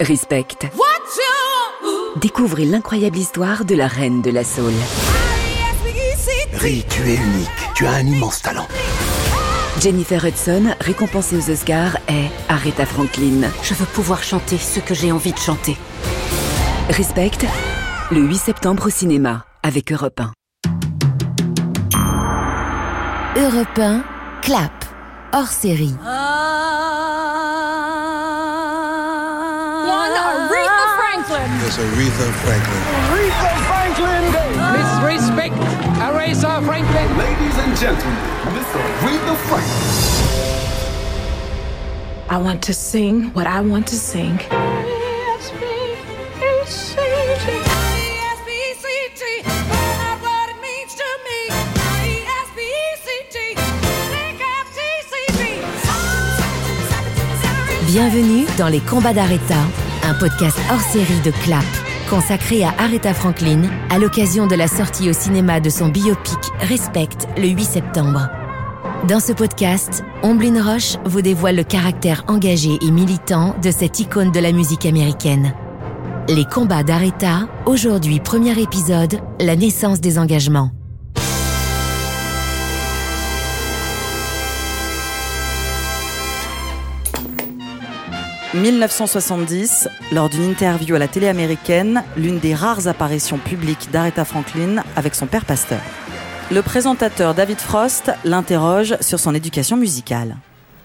Respect. Découvrez l'incroyable histoire de la reine de la soul. Rie, tu es unique. Tu as un immense talent. Jennifer Hudson, récompensée aux Oscars, est Aretha Franklin. Je veux pouvoir chanter ce que j'ai envie de chanter. Respect, le 8 septembre au cinéma, avec Europe 1. Europe 1, clap, hors série. One Miss Aretha Franklin. Aretha Franklin. Miss Respect, Aretha Franklin. Ladies and gentlemen, Miss Aretha Franklin. I want to sing what I want to sing. Bienvenue dans les combats d'Aretha, un podcast hors série de Clap, consacré à Aretha Franklin à l'occasion de la sortie au cinéma de son biopic Respect le 8 septembre. Dans ce podcast, Omblin Roche vous dévoile le caractère engagé et militant de cette icône de la musique américaine. Les combats d'Aretha, aujourd'hui premier épisode, la naissance des engagements. « 1970, lors d'une interview à la télé américaine, l'une des rares apparitions publiques d'Aretha Franklin avec son père pasteur. Le présentateur David Frost l'interroge sur son éducation musicale.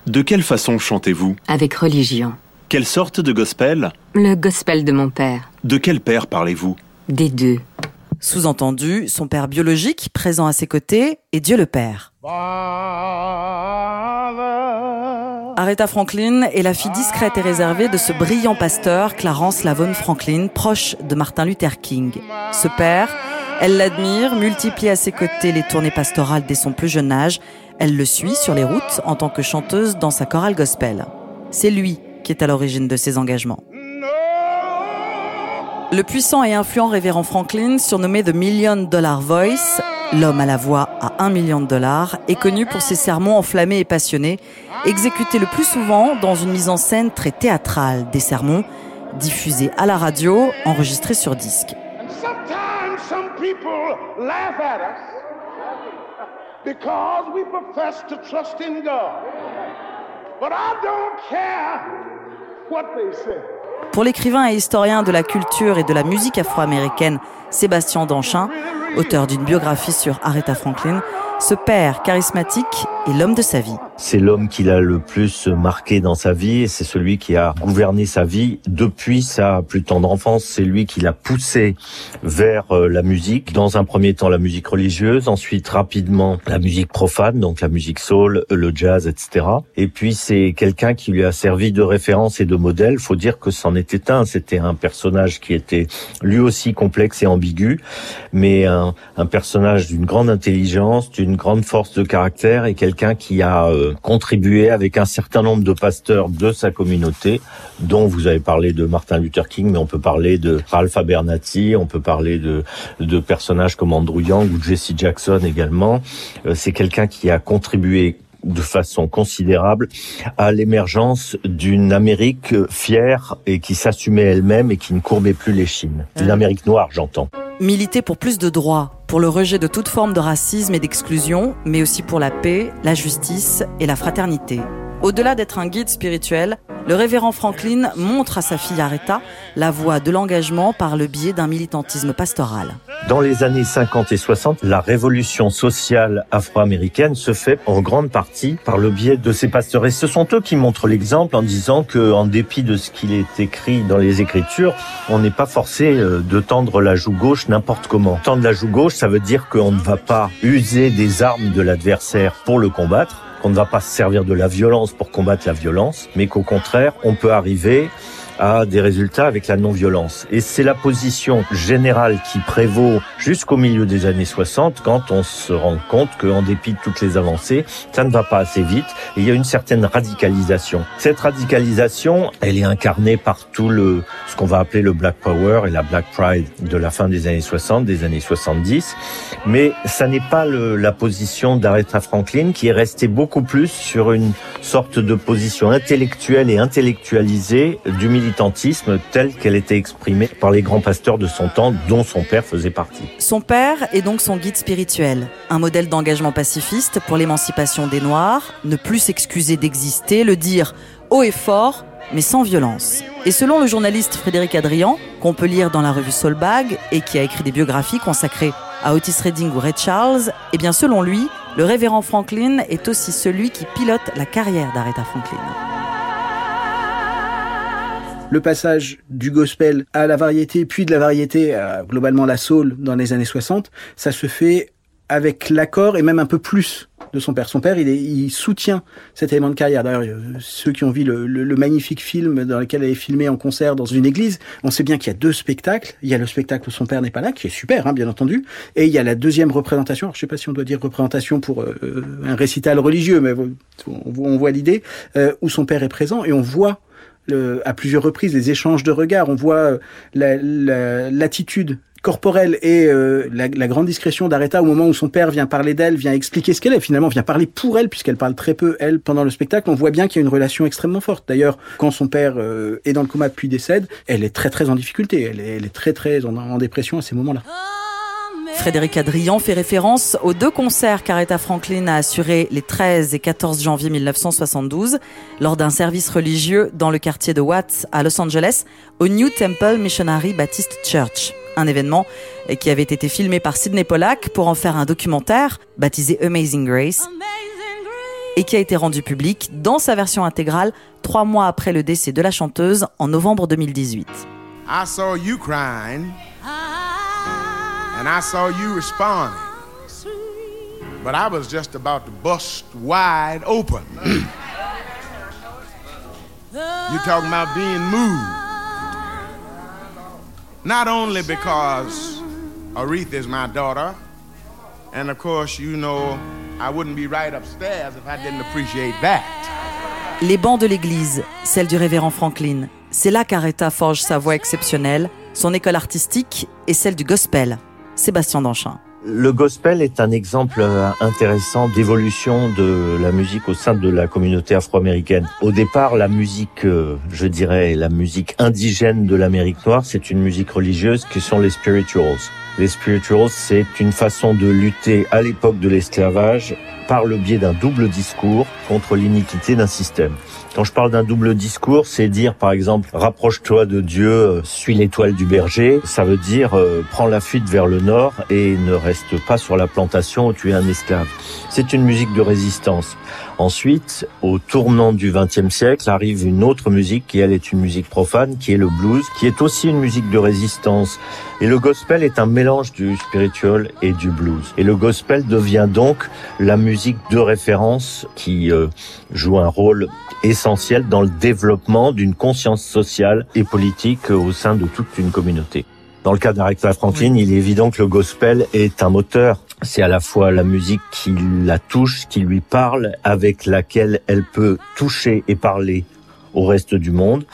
De quelle façon chantez-vous? Avec religion. Quelle sorte de gospel? Le gospel de mon père. De quel père parlez-vous? Des deux. Sous-entendu, son père biologique, présent à ses côtés, est Dieu le Père. Aretha Franklin est la fille discrète et réservée de ce brillant pasteur, Clarence Lavon Franklin, proche de Martin Luther King. Ce père, elle l'admire, multiplie à ses côtés les tournées pastorales dès son plus jeune âge. Elle le suit sur les routes en tant que chanteuse dans sa chorale gospel. C'est lui qui est à l'origine de ses engagements. Le puissant et influent révérend Franklin, surnommé The Million Dollar Voice, l'homme à la voix à un million de dollars, est connu pour ses sermons enflammés et passionnés, exécutés le plus souvent dans une mise en scène très théâtrale, des sermons diffusés à la radio, enregistrés sur disque. Pour l'écrivain et historien de la culture et de la musique afro-américaine Sébastien Danchin, auteur d'une biographie sur Aretha Franklin, ce père charismatique est l'homme de sa vie. C'est l'homme qui l'a le plus marqué dans sa vie et c'est celui qui a gouverné sa vie depuis sa plus tendre enfance. C'est lui qui l'a poussé vers euh, la musique. Dans un premier temps, la musique religieuse, ensuite rapidement la musique profane, donc la musique soul, le jazz, etc. Et puis c'est quelqu'un qui lui a servi de référence et de modèle. Faut dire que c'en était un. C'était un personnage qui était lui aussi complexe et ambigu, mais un, personnage d'une grande intelligence, une grande force de caractère et quelqu'un qui a euh, contribué avec un certain nombre de pasteurs de sa communauté, dont vous avez parlé de Martin Luther King, mais on peut parler de Ralph Abernathy, on peut parler de, de personnages comme Andrew Young ou Jesse Jackson également. Euh, c'est quelqu'un qui a contribué de façon considérable à l'émergence d'une Amérique fière et qui s'assumait elle-même et qui ne courbait plus les chines. Une Amérique noire, j'entends. Militer pour plus de droits, pour le rejet de toute forme de racisme et d'exclusion, mais aussi pour la paix, la justice et la fraternité. Au-delà d'être un guide spirituel, le révérend Franklin montre à sa fille Aretha la voie de l'engagement par le biais d'un militantisme pastoral. Dans les années 50 et 60, la révolution sociale afro-américaine se fait en grande partie par le biais de ces pasteurs. Et ce sont eux qui montrent l'exemple en disant que, en dépit de ce qu'il est écrit dans les Écritures, on n'est pas forcé euh, de tendre la joue gauche n'importe comment. Tendre la joue gauche, ça veut dire qu'on ne va pas user des armes de l'adversaire pour le combattre, qu'on ne va pas se servir de la violence pour combattre la violence, mais qu'au contraire, on peut arriver à des résultats avec la non-violence. Et c'est la position générale qui prévaut jusqu'au milieu des années 60 quand on se rend compte qu'en dépit de toutes les avancées, ça ne va pas assez vite et il y a une certaine radicalisation. Cette radicalisation, elle est incarnée par tout le, ce qu'on va appeler le Black Power et la Black Pride de la fin des années 60, des années 70. Mais ça n'est pas le, la position d'Aretha Franklin qui est restée beaucoup plus sur une sorte de position intellectuelle et intellectualisée du milieu militantisme telle qu'elle était exprimée par les grands pasteurs de son temps, dont son père faisait partie. Son père est donc son guide spirituel, un modèle d'engagement pacifiste pour l'émancipation des Noirs, ne plus s'excuser d'exister, le dire haut et fort, mais sans violence. Et selon le journaliste Frédéric Adrian, qu'on peut lire dans la revue Soulbag et qui a écrit des biographies consacrées à Otis Redding ou Ray Charles, eh bien selon lui, le révérend Franklin est aussi celui qui pilote la carrière d'Aretha Franklin. Le passage du gospel à la variété, puis de la variété à globalement la soul dans les années 60, ça se fait avec l'accord et même un peu plus de son père. Son père, il, est, il soutient cet élément de carrière. D'ailleurs, ceux qui ont vu le, le, le, magnifique film dans lequel elle est filmée en concert dans une église, on sait bien qu'il y a deux spectacles. Il y a le spectacle où son père n'est pas là, qui est super, hein, bien entendu, et il y a la deuxième représentation. Alors, je sais pas si on doit dire représentation pour euh, un récital religieux, mais on, on voit l'idée euh, où son père est présent et on voit à plusieurs reprises les échanges de regards. On voit l'attitude la, corporelle et euh, la, la, grande discrétion d'Aretha au moment où son père vient parler d'elle, vient expliquer ce qu'elle est, finalement vient parler pour elle puisqu'elle parle très peu elle pendant le spectacle. On voit bien qu'il y a une relation extrêmement forte. D'ailleurs, quand son père euh, est dans le coma puis décède, elle est très très en difficulté. Elle est, elle est très très en, en dépression à ces moments-là. Frédéric Adrian fait référence aux deux concerts qu'Aretha Franklin a assurés les 13 et 14 janvier 1972 lors d'un service religieux dans le quartier de Watts à Los Angeles au New Temple Missionary Baptist Church. Un événement qui avait été filmé par Sidney Pollack pour en faire un documentaire baptisé Amazing Grace et qui a été rendu public dans sa version intégrale trois mois après le décès de la chanteuse en novembre 2018. I saw you. And I saw you responding. But I was just about to bust wide open. you talking about being moved. Not only because Aretha is my daughter, and of course, you know, I wouldn't be right upstairs if I didn't appreciate that. Les bancs de l'église, celle du révérend Franklin, c'est là qu'Aretha forge sa voix exceptionnelle, son école artistique et celle du gospel. Sébastien Danchin. Le gospel est un exemple intéressant d'évolution de la musique au sein de la communauté afro-américaine. Au départ, la musique, je dirais, la musique indigène de l'Amérique noire, c'est une musique religieuse qui sont les spirituals. Les spirituals, c'est une façon de lutter à l'époque de l'esclavage par le biais d'un double discours contre l'iniquité d'un système. Quand je parle d'un double discours, c'est dire par exemple rapproche-toi de Dieu, suis l'étoile du berger. Ça veut dire euh, prends la fuite vers le nord et ne reste pas sur la plantation où tu es un esclave. C'est une musique de résistance. Ensuite, au tournant du XXe siècle, arrive une autre musique qui, elle, est une musique profane, qui est le blues, qui est aussi une musique de résistance. Et le gospel est un mélange du spiritual et du blues. Et le gospel devient donc la musique de référence qui euh, joue un rôle essentiel dans le développement d'une conscience sociale et politique au sein de toute une communauté. Dans le cas d'Aretha Franklin, il est évident que le gospel est un moteur. C'est à la fois la musique qui la touche, qui lui parle, avec laquelle elle peut toucher et parler au reste du monde.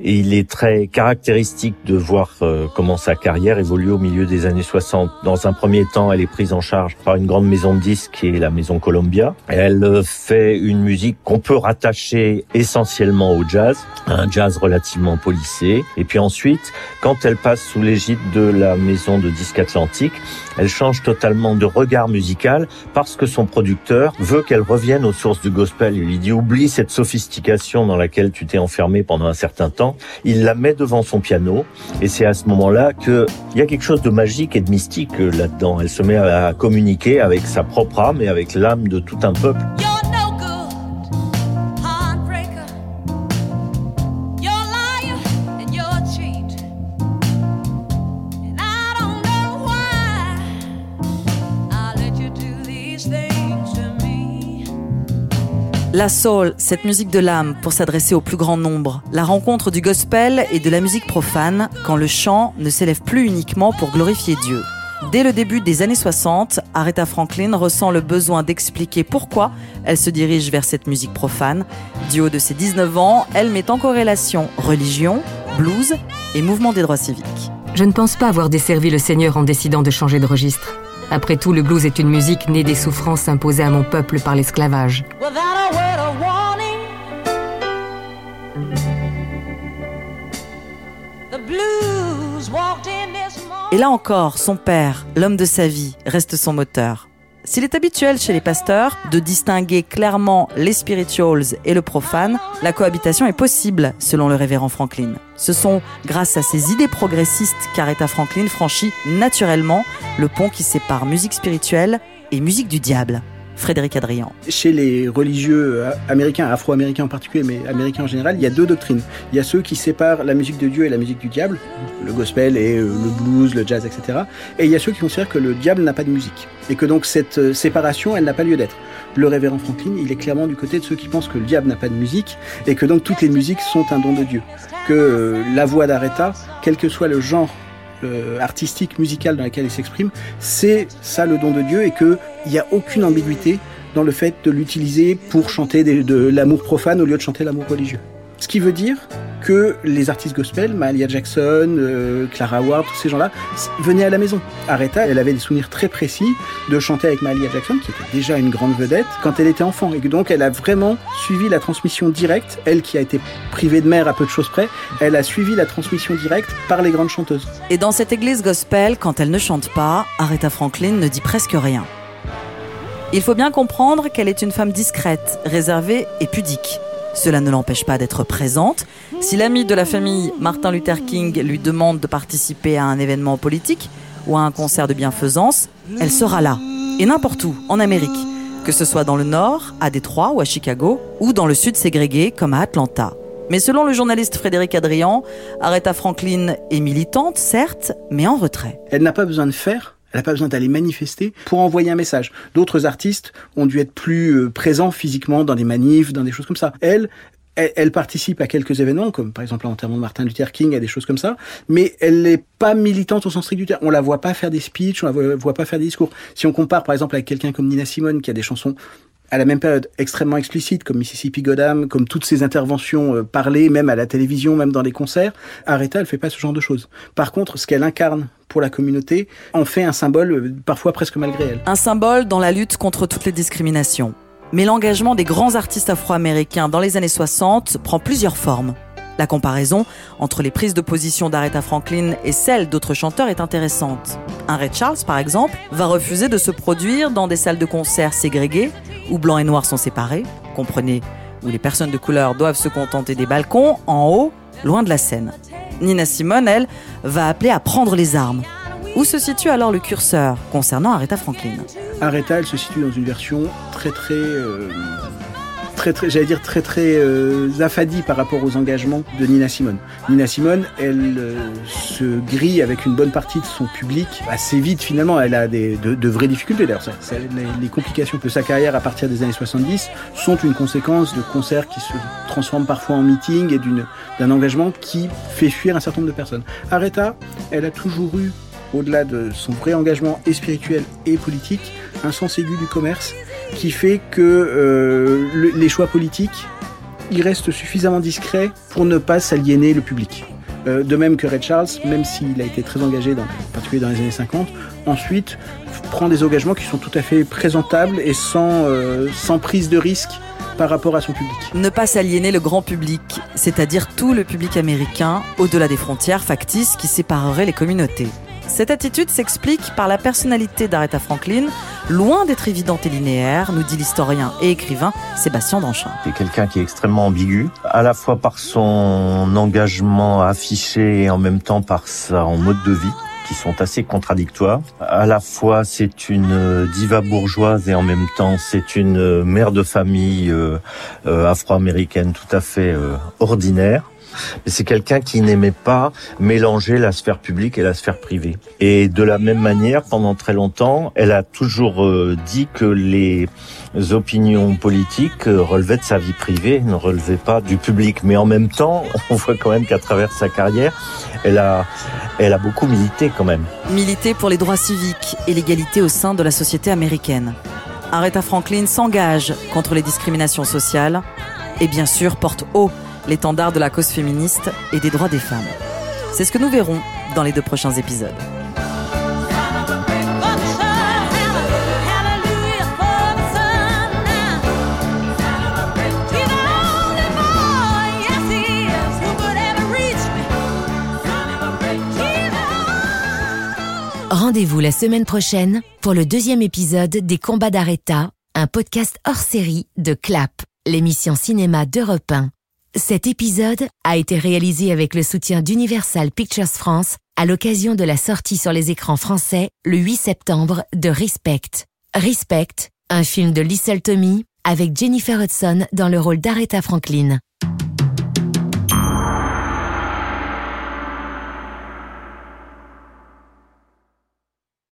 Et il est très caractéristique de voir euh, comment sa carrière évolue au milieu des années 60. Dans un premier temps, elle est prise en charge par une grande maison de disques qui est la maison Columbia. Elle fait une musique qu'on peut rattacher essentiellement au jazz, un jazz relativement policé. Et puis ensuite, quand elle passe sous l'égide de la maison de disques Atlantique, elle change totalement de regard musical parce que son producteur veut qu'elle revienne aux sources du gospel. Il lui dit oublie cette sophistication dans laquelle tu t'es enfermé pendant un certain temps. Il la met devant son piano et c'est à ce moment-là que il y a quelque chose de magique et de mystique là-dedans. Elle se met à communiquer avec sa propre âme et avec l'âme de tout un peuple. La soul, cette musique de l'âme pour s'adresser au plus grand nombre. La rencontre du gospel et de la musique profane quand le chant ne s'élève plus uniquement pour glorifier Dieu. Dès le début des années 60, Aretha Franklin ressent le besoin d'expliquer pourquoi elle se dirige vers cette musique profane. Du haut de ses 19 ans, elle met en corrélation religion, blues et mouvement des droits civiques. Je ne pense pas avoir desservi le Seigneur en décidant de changer de registre. Après tout, le blues est une musique née des souffrances imposées à mon peuple par l'esclavage. Et là encore, son père, l'homme de sa vie, reste son moteur. S'il est habituel chez les pasteurs de distinguer clairement les spirituals et le profane, la cohabitation est possible, selon le révérend Franklin. Ce sont grâce à ces idées progressistes qu'Aretha Franklin franchit naturellement le pont qui sépare musique spirituelle et musique du diable. Frédéric Adrian. Chez les religieux euh, américains, afro-américains en particulier, mais américains en général, il y a deux doctrines. Il y a ceux qui séparent la musique de Dieu et la musique du diable, le gospel et euh, le blues, le jazz, etc. Et il y a ceux qui considèrent que le diable n'a pas de musique. Et que donc cette euh, séparation, elle n'a pas lieu d'être. Le révérend Franklin, il est clairement du côté de ceux qui pensent que le diable n'a pas de musique et que donc toutes les musiques sont un don de Dieu. Que la voix d'Aretha, quel que soit le genre euh, artistique, musicale dans laquelle il s'exprime, c'est ça le don de Dieu et qu'il n'y a aucune ambiguïté dans le fait de l'utiliser pour chanter de l'amour profane au lieu de chanter l'amour religieux. Ce qui veut dire que les artistes gospel, Mahalia Jackson, euh, Clara Ward, tous ces gens-là, venaient à la maison. Aretha, elle avait des souvenirs très précis de chanter avec Mahalia Jackson, qui était déjà une grande vedette, quand elle était enfant. Et donc, elle a vraiment suivi la transmission directe. Elle qui a été privée de mère à peu de choses près, elle a suivi la transmission directe par les grandes chanteuses. Et dans cette église gospel, quand elle ne chante pas, Aretha Franklin ne dit presque rien. Il faut bien comprendre qu'elle est une femme discrète, réservée et pudique. Cela ne l'empêche pas d'être présente. Si l'ami de la famille Martin Luther King lui demande de participer à un événement politique ou à un concert de bienfaisance, elle sera là. Et n'importe où, en Amérique. Que ce soit dans le nord, à Détroit ou à Chicago, ou dans le sud ségrégué comme à Atlanta. Mais selon le journaliste Frédéric Adrian, Aretha Franklin est militante, certes, mais en retrait. Elle n'a pas besoin de faire elle n'a pas besoin d'aller manifester pour envoyer un message. D'autres artistes ont dû être plus euh, présents physiquement dans des manifs, dans des choses comme ça. Elle, elle, participe à quelques événements, comme par exemple l'enterrement de Martin Luther King, à des choses comme ça, mais elle n'est pas militante au sens strict du terme. On la voit pas faire des speeches, on la voit pas faire des discours. Si on compare par exemple avec quelqu'un comme Nina Simone, qui a des chansons à la même période extrêmement explicites, comme Mississippi Goddam, comme toutes ces interventions euh, parlées, même à la télévision, même dans les concerts, Aretha, elle fait pas ce genre de choses. Par contre, ce qu'elle incarne pour la communauté en fait un symbole, euh, parfois presque malgré elle. Un symbole dans la lutte contre toutes les discriminations. Mais l'engagement des grands artistes afro-américains dans les années 60 prend plusieurs formes. La comparaison entre les prises de position d'Aretha Franklin et celles d'autres chanteurs est intéressante. Un Ray Charles, par exemple, va refuser de se produire dans des salles de concert ségrégées, où blancs et noirs sont séparés, comprenez, où les personnes de couleur doivent se contenter des balcons, en haut, loin de la scène. Nina Simone, elle, va appeler à prendre les armes. Où se situe alors le curseur concernant Aretha Franklin? Aretha, elle se situe dans une version très très euh, très, j'allais dire très très euh, affadie par rapport aux engagements de Nina Simone. Nina Simone, elle euh, se grille avec une bonne partie de son public assez vite finalement. Elle a des, de, vraies difficultés d'ailleurs. Les, les complications de sa carrière à partir des années 70 sont une conséquence de concerts qui se transforment parfois en meetings et d'un engagement qui fait fuir un certain nombre de personnes. Aretha, elle a toujours eu au-delà de son vrai engagement et spirituel et politique, un sens aigu du commerce qui fait que euh, les choix politiques, ils restent suffisamment discrets pour ne pas s'aliéner le public. Euh, de même que Red Charles, même s'il a été très engagé, dans, en particulier dans les années 50, ensuite prend des engagements qui sont tout à fait présentables et sans, euh, sans prise de risque par rapport à son public. Ne pas s'aliéner le grand public, c'est-à-dire tout le public américain, au-delà des frontières factices qui sépareraient les communautés. Cette attitude s'explique par la personnalité d'Aretha Franklin, loin d'être évidente et linéaire, nous dit l'historien et écrivain Sébastien Danchin. C'est quelqu'un qui est extrêmement ambigu, à la fois par son engagement affiché et en même temps par son mode de vie qui sont assez contradictoires. À la fois, c'est une diva bourgeoise et en même temps, c'est une mère de famille euh, euh, afro-américaine tout à fait euh, ordinaire mais c'est quelqu'un qui n'aimait pas mélanger la sphère publique et la sphère privée. Et de la même manière, pendant très longtemps, elle a toujours euh, dit que les opinions politiques euh, relevaient de sa vie privée, ne relevaient pas du public. Mais en même temps, on voit quand même qu'à travers sa carrière, elle a, elle a beaucoup milité quand même. Milité pour les droits civiques et l'égalité au sein de la société américaine. Aretha Franklin s'engage contre les discriminations sociales et bien sûr porte haut l'étendard de la cause féministe et des droits des femmes. C'est ce que nous verrons dans les deux prochains épisodes. Rendez-vous la semaine prochaine pour le deuxième épisode des Combats d'Aretha, un podcast hors série de Clap, l'émission cinéma d'Europe 1. Cet épisode a été réalisé avec le soutien d'Universal Pictures France à l'occasion de la sortie sur les écrans français le 8 septembre de Respect. Respect, un film de Lissel Tommy avec Jennifer Hudson dans le rôle d'Aretha Franklin.